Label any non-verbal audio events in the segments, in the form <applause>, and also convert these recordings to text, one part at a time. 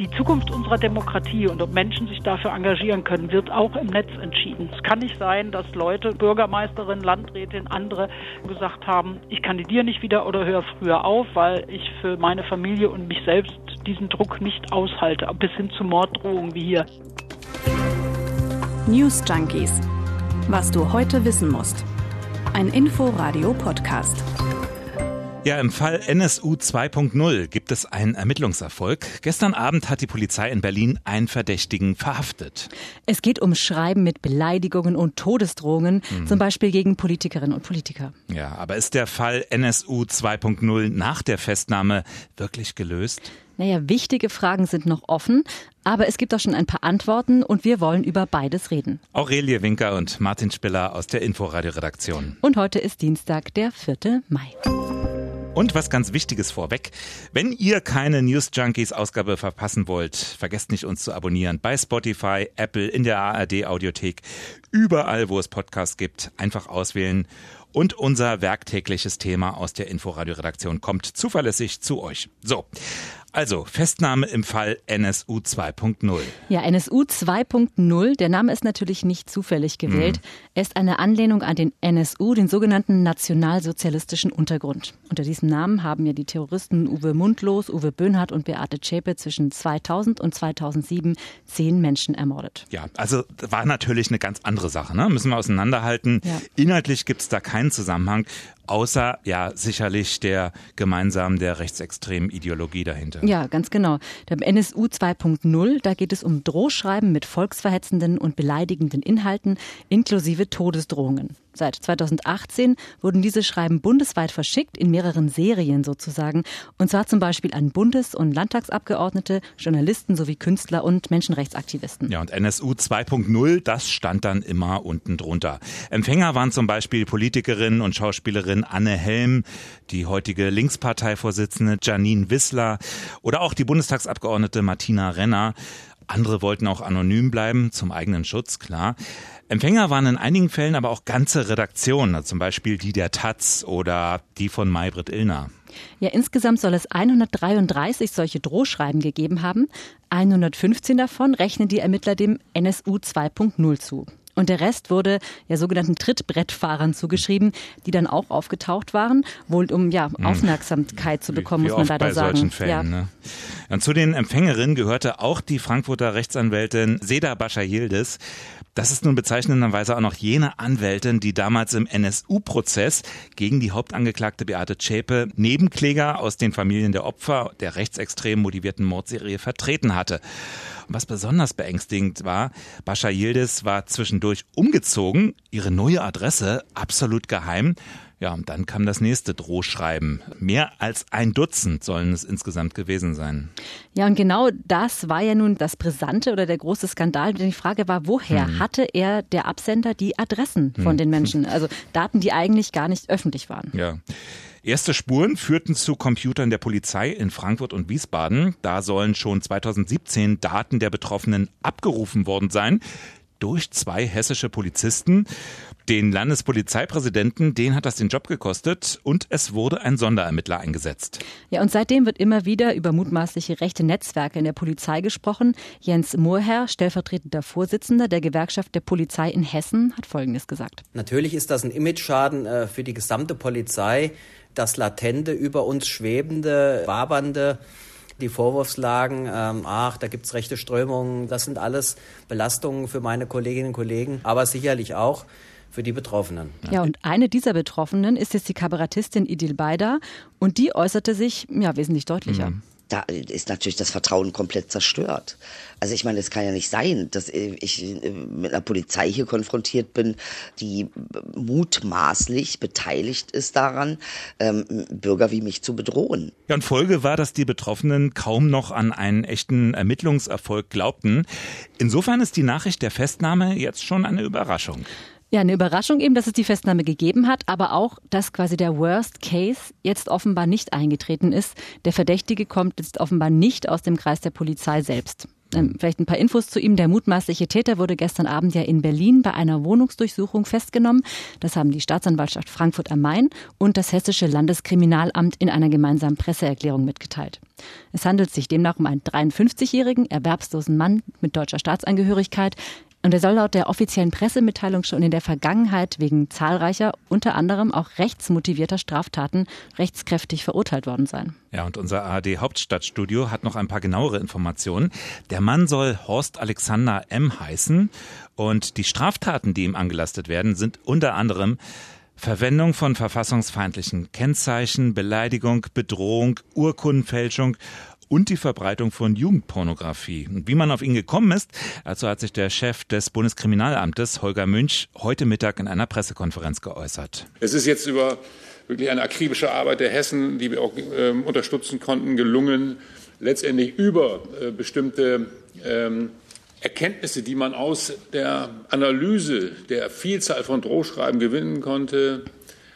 Die Zukunft unserer Demokratie und ob Menschen sich dafür engagieren können, wird auch im Netz entschieden. Es kann nicht sein, dass Leute, Bürgermeisterinnen, Landrätin, andere gesagt haben, ich kandidiere nicht wieder oder höre früher auf, weil ich für meine Familie und mich selbst diesen Druck nicht aushalte, bis hin zu Morddrohungen wie hier. News Junkies. Was du heute wissen musst. Ein Info-Radio-Podcast. Ja, im Fall NSU 2.0 gibt es einen Ermittlungserfolg. Gestern Abend hat die Polizei in Berlin einen Verdächtigen verhaftet. Es geht um Schreiben mit Beleidigungen und Todesdrohungen, mhm. zum Beispiel gegen Politikerinnen und Politiker. Ja, aber ist der Fall NSU 2.0 nach der Festnahme wirklich gelöst? Naja, wichtige Fragen sind noch offen, aber es gibt auch schon ein paar Antworten und wir wollen über beides reden. Aurelie Winker und Martin Spiller aus der Inforadio-Redaktion. Und heute ist Dienstag, der 4. Mai. Und was ganz Wichtiges vorweg. Wenn ihr keine News Junkies Ausgabe verpassen wollt, vergesst nicht uns zu abonnieren bei Spotify, Apple, in der ARD Audiothek, überall wo es Podcasts gibt, einfach auswählen. Und unser werktägliches Thema aus der Inforadio-Redaktion kommt zuverlässig zu euch. So, also, Festnahme im Fall NSU 2.0. Ja, NSU 2.0, der Name ist natürlich nicht zufällig gewählt. Mhm. Er ist eine Anlehnung an den NSU, den sogenannten nationalsozialistischen Untergrund. Unter diesem Namen haben ja die Terroristen Uwe Mundlos, Uwe Böhnhardt und Beate Zschäpe zwischen 2000 und 2007 zehn Menschen ermordet. Ja, also war natürlich eine ganz andere Sache, ne? müssen wir auseinanderhalten. Ja. Inhaltlich gibt es da keinen Zusammenhang. Außer ja sicherlich der gemeinsamen, der rechtsextremen Ideologie dahinter. Ja, ganz genau. Beim NSU 2.0, da geht es um Drohschreiben mit volksverhetzenden und beleidigenden Inhalten inklusive Todesdrohungen. Seit 2018 wurden diese Schreiben bundesweit verschickt, in mehreren Serien sozusagen. Und zwar zum Beispiel an Bundes- und Landtagsabgeordnete, Journalisten sowie Künstler und Menschenrechtsaktivisten. Ja, und NSU 2.0, das stand dann immer unten drunter. Empfänger waren zum Beispiel Politikerinnen und Schauspielerin Anne Helm, die heutige Linksparteivorsitzende Janine Wissler oder auch die Bundestagsabgeordnete Martina Renner. Andere wollten auch anonym bleiben, zum eigenen Schutz, klar. Empfänger waren in einigen Fällen aber auch ganze Redaktionen, zum Beispiel die der Taz oder die von Maybrit Illner. Ja, insgesamt soll es 133 solche Drohschreiben gegeben haben. 115 davon rechnen die Ermittler dem NSU 2.0 zu. Und der Rest wurde ja sogenannten Trittbrettfahrern zugeschrieben, die dann auch aufgetaucht waren, wohl um ja hm. Aufmerksamkeit zu bekommen, wie, wie muss man leider bei sagen. Solchen Fällen, ja. Ne? Und zu den Empfängerinnen gehörte auch die Frankfurter Rechtsanwältin Seda Bascha Yildiz. Das ist nun bezeichnenderweise auch noch jene Anwältin, die damals im NSU-Prozess gegen die Hauptangeklagte Beate Zschäpe Nebenkläger aus den Familien der Opfer der rechtsextrem motivierten Mordserie vertreten hatte. Was besonders beängstigend war, Bascha Yildiz war zwischendurch umgezogen, ihre neue Adresse absolut geheim. Ja, und dann kam das nächste Drohschreiben. Mehr als ein Dutzend sollen es insgesamt gewesen sein. Ja, und genau das war ja nun das Brisante oder der große Skandal. Denn die Frage war, woher hm. hatte er, der Absender, die Adressen von hm. den Menschen? Also Daten, die eigentlich gar nicht öffentlich waren. Ja. Erste Spuren führten zu Computern der Polizei in Frankfurt und Wiesbaden. Da sollen schon 2017 Daten der Betroffenen abgerufen worden sein durch zwei hessische Polizisten. Den Landespolizeipräsidenten, den hat das den Job gekostet und es wurde ein Sonderermittler eingesetzt. Ja, und seitdem wird immer wieder über mutmaßliche rechte Netzwerke in der Polizei gesprochen. Jens Mohrherr, stellvertretender Vorsitzender der Gewerkschaft der Polizei in Hessen, hat Folgendes gesagt. Natürlich ist das ein Imageschaden äh, für die gesamte Polizei das latente, über uns schwebende, wabernde, die Vorwurfslagen, ähm, ach, da gibt's rechte Strömungen, das sind alles Belastungen für meine Kolleginnen und Kollegen, aber sicherlich auch für die Betroffenen. Ja, und eine dieser Betroffenen ist jetzt die Kabarettistin Idil Beider und die äußerte sich ja wesentlich deutlicher. Mhm da ist natürlich das Vertrauen komplett zerstört. Also ich meine, es kann ja nicht sein, dass ich mit einer Polizei hier konfrontiert bin, die mutmaßlich beteiligt ist daran, ähm, Bürger wie mich zu bedrohen. Ja, und Folge war, dass die Betroffenen kaum noch an einen echten Ermittlungserfolg glaubten. Insofern ist die Nachricht der Festnahme jetzt schon eine Überraschung. Ja, eine Überraschung eben, dass es die Festnahme gegeben hat, aber auch, dass quasi der Worst Case jetzt offenbar nicht eingetreten ist. Der Verdächtige kommt jetzt offenbar nicht aus dem Kreis der Polizei selbst. Ähm, vielleicht ein paar Infos zu ihm. Der mutmaßliche Täter wurde gestern Abend ja in Berlin bei einer Wohnungsdurchsuchung festgenommen. Das haben die Staatsanwaltschaft Frankfurt am Main und das Hessische Landeskriminalamt in einer gemeinsamen Presseerklärung mitgeteilt. Es handelt sich demnach um einen 53-jährigen, erwerbslosen Mann mit deutscher Staatsangehörigkeit. Und er soll laut der offiziellen Pressemitteilung schon in der Vergangenheit wegen zahlreicher, unter anderem auch rechtsmotivierter Straftaten rechtskräftig verurteilt worden sein. Ja, und unser ARD Hauptstadtstudio hat noch ein paar genauere Informationen. Der Mann soll Horst Alexander M. heißen und die Straftaten, die ihm angelastet werden, sind unter anderem Verwendung von verfassungsfeindlichen Kennzeichen, Beleidigung, Bedrohung, Urkundenfälschung und die Verbreitung von Jugendpornografie. Und wie man auf ihn gekommen ist, dazu hat sich der Chef des Bundeskriminalamtes, Holger Münch, heute Mittag in einer Pressekonferenz geäußert. Es ist jetzt über wirklich eine akribische Arbeit der Hessen, die wir auch äh, unterstützen konnten, gelungen, letztendlich über äh, bestimmte ähm, Erkenntnisse, die man aus der Analyse der Vielzahl von Drohschreiben gewinnen konnte,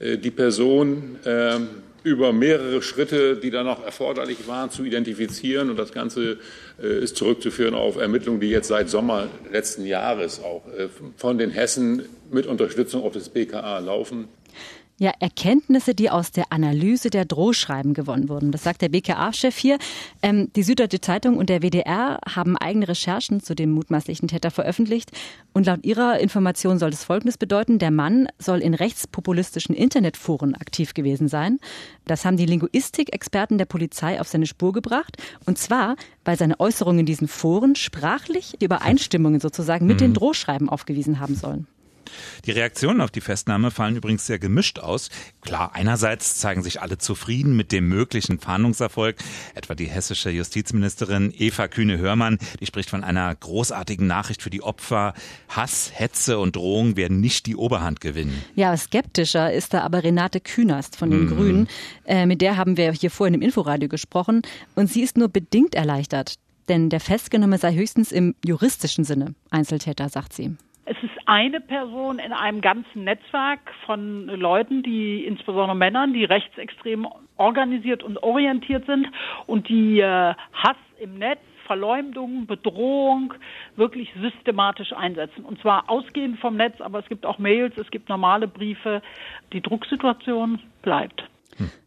äh, die Person ähm, über mehrere Schritte, die dann noch erforderlich waren, zu identifizieren. Und das Ganze äh, ist zurückzuführen auf Ermittlungen, die jetzt seit Sommer letzten Jahres auch äh, von den Hessen mit Unterstützung auf das BKA laufen. Ja, Erkenntnisse, die aus der Analyse der Drohschreiben gewonnen wurden. Das sagt der BKA-Chef hier. Ähm, die Süddeutsche Zeitung und der WDR haben eigene Recherchen zu dem mutmaßlichen Täter veröffentlicht. Und laut ihrer Information soll das Folgendes bedeuten. Der Mann soll in rechtspopulistischen Internetforen aktiv gewesen sein. Das haben die Linguistik-Experten der Polizei auf seine Spur gebracht. Und zwar, weil seine Äußerungen in diesen Foren sprachlich die Übereinstimmungen sozusagen mit mhm. den Drohschreiben aufgewiesen haben sollen. Die Reaktionen auf die Festnahme fallen übrigens sehr gemischt aus. Klar, einerseits zeigen sich alle zufrieden mit dem möglichen Fahndungserfolg, etwa die hessische Justizministerin Eva Kühne-Hörmann, die spricht von einer großartigen Nachricht für die Opfer. Hass, Hetze und Drohung werden nicht die Oberhand gewinnen. Ja, skeptischer ist da aber Renate Künast von den mhm. Grünen. Äh, mit der haben wir hier vorhin im Inforadio gesprochen und sie ist nur bedingt erleichtert. Denn der Festgenommene sei höchstens im juristischen Sinne Einzeltäter, sagt sie. Es ist eine Person in einem ganzen Netzwerk von Leuten, die insbesondere Männern, die rechtsextrem organisiert und orientiert sind und die äh, Hass im Netz Verleumdung, Bedrohung wirklich systematisch einsetzen. Und zwar ausgehend vom Netz, aber es gibt auch Mails, es gibt normale Briefe. Die Drucksituation bleibt.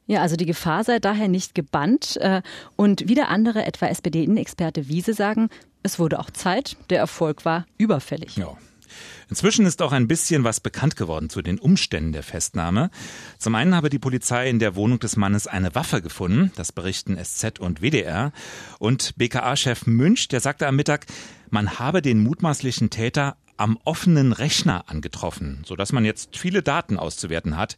Ja, also die Gefahr sei daher nicht gebannt. Äh, und wieder andere, etwa SPD-Innenexperte Wiese, sagen, es wurde auch Zeit, der Erfolg war überfällig. Ja. Inzwischen ist auch ein bisschen was bekannt geworden zu den Umständen der Festnahme. Zum einen habe die Polizei in der Wohnung des Mannes eine Waffe gefunden, das berichten SZ und WDR. Und BKA-Chef Münch, der sagte am Mittag, man habe den mutmaßlichen Täter am offenen Rechner angetroffen, sodass man jetzt viele Daten auszuwerten hat.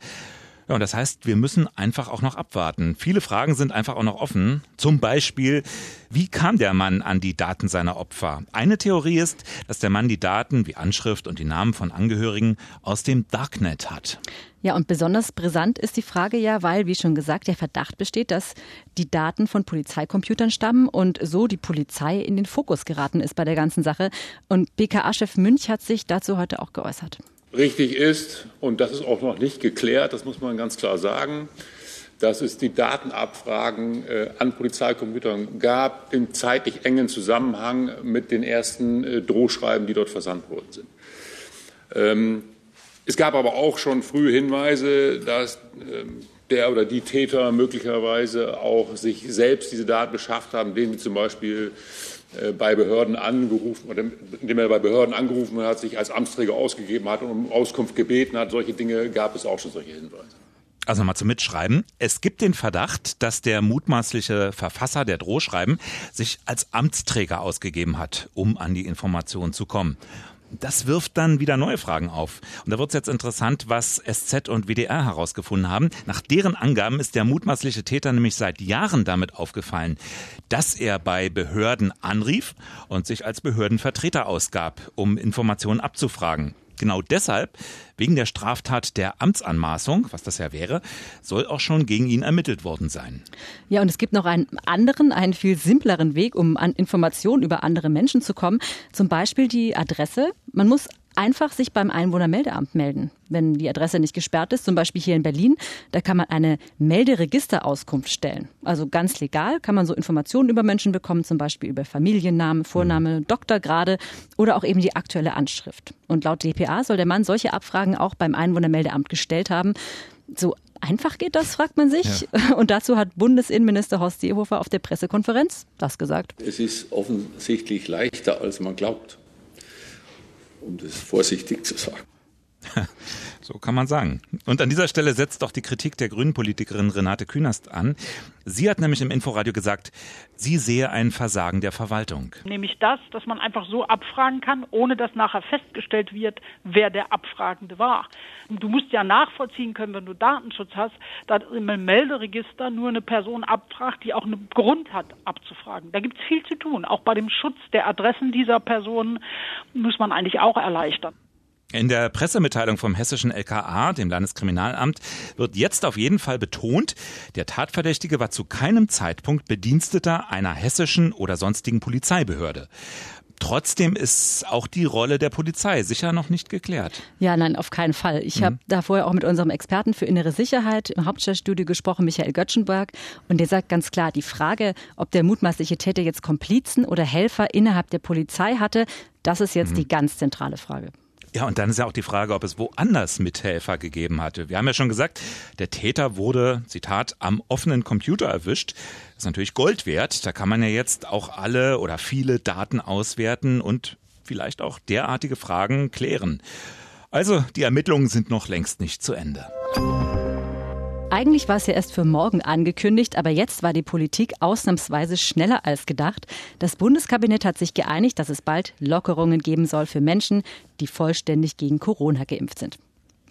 Ja, und das heißt, wir müssen einfach auch noch abwarten. Viele Fragen sind einfach auch noch offen. Zum Beispiel, wie kam der Mann an die Daten seiner Opfer? Eine Theorie ist, dass der Mann die Daten wie Anschrift und die Namen von Angehörigen aus dem Darknet hat. Ja, und besonders brisant ist die Frage ja, weil, wie schon gesagt, der Verdacht besteht, dass die Daten von Polizeicomputern stammen und so die Polizei in den Fokus geraten ist bei der ganzen Sache. Und BKA-Chef Münch hat sich dazu heute auch geäußert richtig ist, und das ist auch noch nicht geklärt, das muss man ganz klar sagen, dass es die Datenabfragen äh, an Polizeicomputern gab im zeitlich engen Zusammenhang mit den ersten äh, Drohschreiben, die dort versandt worden sind. Ähm, es gab aber auch schon frühe Hinweise, dass ähm, der oder die Täter möglicherweise auch sich selbst diese Daten beschafft haben, indem sie zum Beispiel äh, bei Behörden angerufen, oder indem er bei Behörden angerufen hat, sich als Amtsträger ausgegeben hat und um Auskunft gebeten hat. Solche Dinge gab es auch schon, solche Hinweise. Also mal zum Mitschreiben. Es gibt den Verdacht, dass der mutmaßliche Verfasser der Drohschreiben sich als Amtsträger ausgegeben hat, um an die Informationen zu kommen. Das wirft dann wieder neue Fragen auf. Und da wird es jetzt interessant, was SZ und WDR herausgefunden haben. Nach deren Angaben ist der mutmaßliche Täter nämlich seit Jahren damit aufgefallen, dass er bei Behörden anrief und sich als Behördenvertreter ausgab, um Informationen abzufragen. Genau deshalb, wegen der Straftat der Amtsanmaßung, was das ja wäre, soll auch schon gegen ihn ermittelt worden sein. Ja, und es gibt noch einen anderen, einen viel simpleren Weg, um an Informationen über andere Menschen zu kommen. Zum Beispiel die Adresse. Man muss einfach sich beim Einwohnermeldeamt melden. Wenn die Adresse nicht gesperrt ist, zum Beispiel hier in Berlin, da kann man eine Melderegisterauskunft stellen. Also ganz legal kann man so Informationen über Menschen bekommen, zum Beispiel über Familienname, Vorname, mhm. Doktorgrade oder auch eben die aktuelle Anschrift. Und laut DPA soll der Mann solche Abfragen auch beim Einwohnermeldeamt gestellt haben. So einfach geht das, fragt man sich. Ja. <laughs> Und dazu hat Bundesinnenminister Horst Seehofer auf der Pressekonferenz das gesagt. Es ist offensichtlich leichter, als man glaubt, um das vorsichtig zu sagen. <laughs> So kann man sagen. Und an dieser Stelle setzt doch die Kritik der Grünen-Politikerin Renate Künast an. Sie hat nämlich im Inforadio gesagt, sie sehe ein Versagen der Verwaltung. Nämlich das, dass man einfach so abfragen kann, ohne dass nachher festgestellt wird, wer der Abfragende war. Du musst ja nachvollziehen können, wenn du Datenschutz hast, dass im Melderegister nur eine Person abfragt, die auch einen Grund hat, abzufragen. Da gibt es viel zu tun. Auch bei dem Schutz der Adressen dieser Personen muss man eigentlich auch erleichtern. In der Pressemitteilung vom hessischen LKA, dem Landeskriminalamt, wird jetzt auf jeden Fall betont, der Tatverdächtige war zu keinem Zeitpunkt Bediensteter einer hessischen oder sonstigen Polizeibehörde. Trotzdem ist auch die Rolle der Polizei sicher noch nicht geklärt. Ja, nein, auf keinen Fall. Ich mhm. habe da vorher auch mit unserem Experten für innere Sicherheit im Hauptstadtstudio gesprochen, Michael Göttschenberg, und der sagt ganz klar, die Frage, ob der mutmaßliche Täter jetzt Komplizen oder Helfer innerhalb der Polizei hatte, das ist jetzt mhm. die ganz zentrale Frage. Ja, und dann ist ja auch die Frage, ob es woanders Mithelfer gegeben hatte. Wir haben ja schon gesagt, der Täter wurde, Zitat, am offenen Computer erwischt. Das ist natürlich Gold wert. Da kann man ja jetzt auch alle oder viele Daten auswerten und vielleicht auch derartige Fragen klären. Also, die Ermittlungen sind noch längst nicht zu Ende. Eigentlich war es ja erst für morgen angekündigt, aber jetzt war die Politik ausnahmsweise schneller als gedacht. Das Bundeskabinett hat sich geeinigt, dass es bald Lockerungen geben soll für Menschen, die vollständig gegen Corona geimpft sind.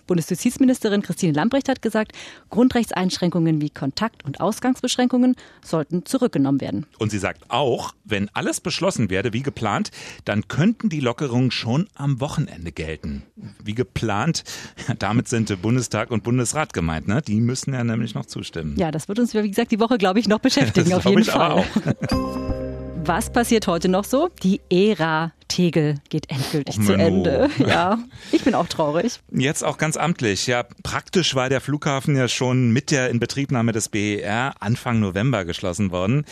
Bundesjustizministerin Christine Lambrecht hat gesagt, Grundrechtseinschränkungen wie Kontakt- und Ausgangsbeschränkungen sollten zurückgenommen werden. Und sie sagt auch, wenn alles beschlossen werde wie geplant, dann könnten die Lockerungen schon am Wochenende gelten. Wie geplant, <laughs> damit sind Bundestag und Bundesrat gemeint, ne? Die müssen ja nämlich noch zustimmen. Ja, das wird uns, wie gesagt, die Woche, glaube ich, noch beschäftigen, auf jeden Fall. <laughs> Was passiert heute noch so? Die Ära Tegel geht endgültig oh, zu Ende. <laughs> Ja, ich bin auch traurig. Jetzt auch ganz amtlich. Ja, praktisch war der Flughafen ja schon mit der Inbetriebnahme des BER Anfang November geschlossen worden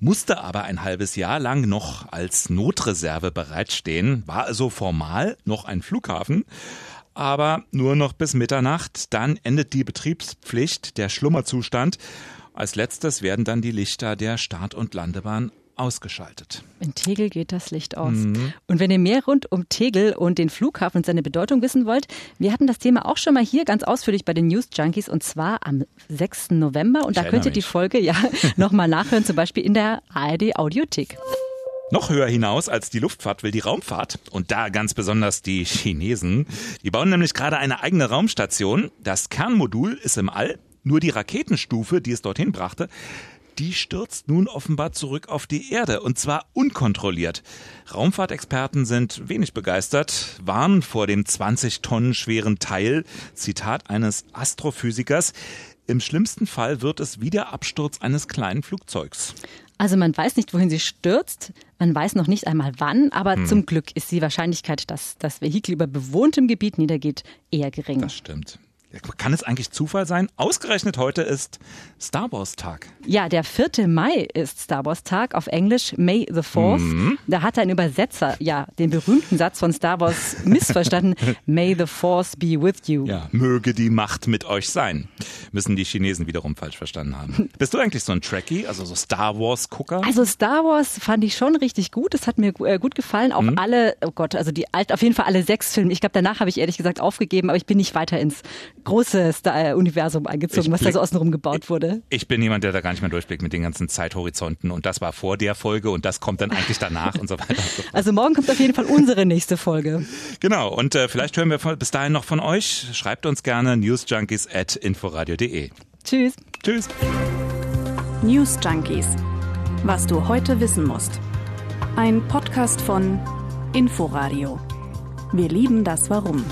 musste aber ein halbes Jahr lang noch als Notreserve bereitstehen, war also formal noch ein Flughafen, aber nur noch bis Mitternacht. Dann endet die Betriebspflicht, der Schlummerzustand. Als letztes werden dann die Lichter der Start- und Landebahn ausgeschaltet. In Tegel geht das Licht aus. Mhm. Und wenn ihr mehr rund um Tegel und den Flughafen und seine Bedeutung wissen wollt, wir hatten das Thema auch schon mal hier ganz ausführlich bei den News Junkies und zwar am 6. November. Und ich da könnt ihr die Folge ja <laughs> nochmal nachhören, zum Beispiel in der ARD Audiothek. Noch höher hinaus als die Luftfahrt will die Raumfahrt. Und da ganz besonders die Chinesen. Die bauen nämlich gerade eine eigene Raumstation. Das Kernmodul ist im All. Nur die Raketenstufe, die es dorthin brachte, die stürzt nun offenbar zurück auf die Erde und zwar unkontrolliert. Raumfahrtexperten sind wenig begeistert, warnen vor dem 20 Tonnen schweren Teil, Zitat eines Astrophysikers. Im schlimmsten Fall wird es wie der Absturz eines kleinen Flugzeugs. Also man weiß nicht, wohin sie stürzt. Man weiß noch nicht einmal wann, aber hm. zum Glück ist die Wahrscheinlichkeit, dass das Vehikel über bewohntem Gebiet niedergeht, eher gering. Das stimmt. Kann es eigentlich Zufall sein? Ausgerechnet heute ist Star Wars Tag. Ja, der 4. Mai ist Star Wars Tag, auf Englisch May the 4th. Mhm. Da hat ein Übersetzer ja den berühmten Satz von Star Wars <laughs> missverstanden. May the Force be with you. Ja, möge die Macht mit euch sein. Müssen die Chinesen wiederum falsch verstanden haben. <laughs> Bist du eigentlich so ein Trekkie, also so Star Wars Gucker? Also Star Wars fand ich schon richtig gut. Das hat mir äh, gut gefallen. Auch mhm. alle, oh Gott, also die alt, auf jeden Fall alle sechs Filme. Ich glaube, danach habe ich ehrlich gesagt aufgegeben, aber ich bin nicht weiter ins große Universum eingezogen, was da so außenrum gebaut wurde. Ich bin jemand, der da gar nicht mehr durchblickt mit den ganzen Zeithorizonten und das war vor der Folge und das kommt dann eigentlich danach und so weiter. Also morgen kommt auf jeden Fall unsere nächste Folge. Genau und äh, vielleicht hören wir bis dahin noch von euch. Schreibt uns gerne newsjunkies at inforadio.de. Tschüss. Tschüss. News Junkies. Was du heute wissen musst. Ein Podcast von Inforadio. Wir lieben das Warum.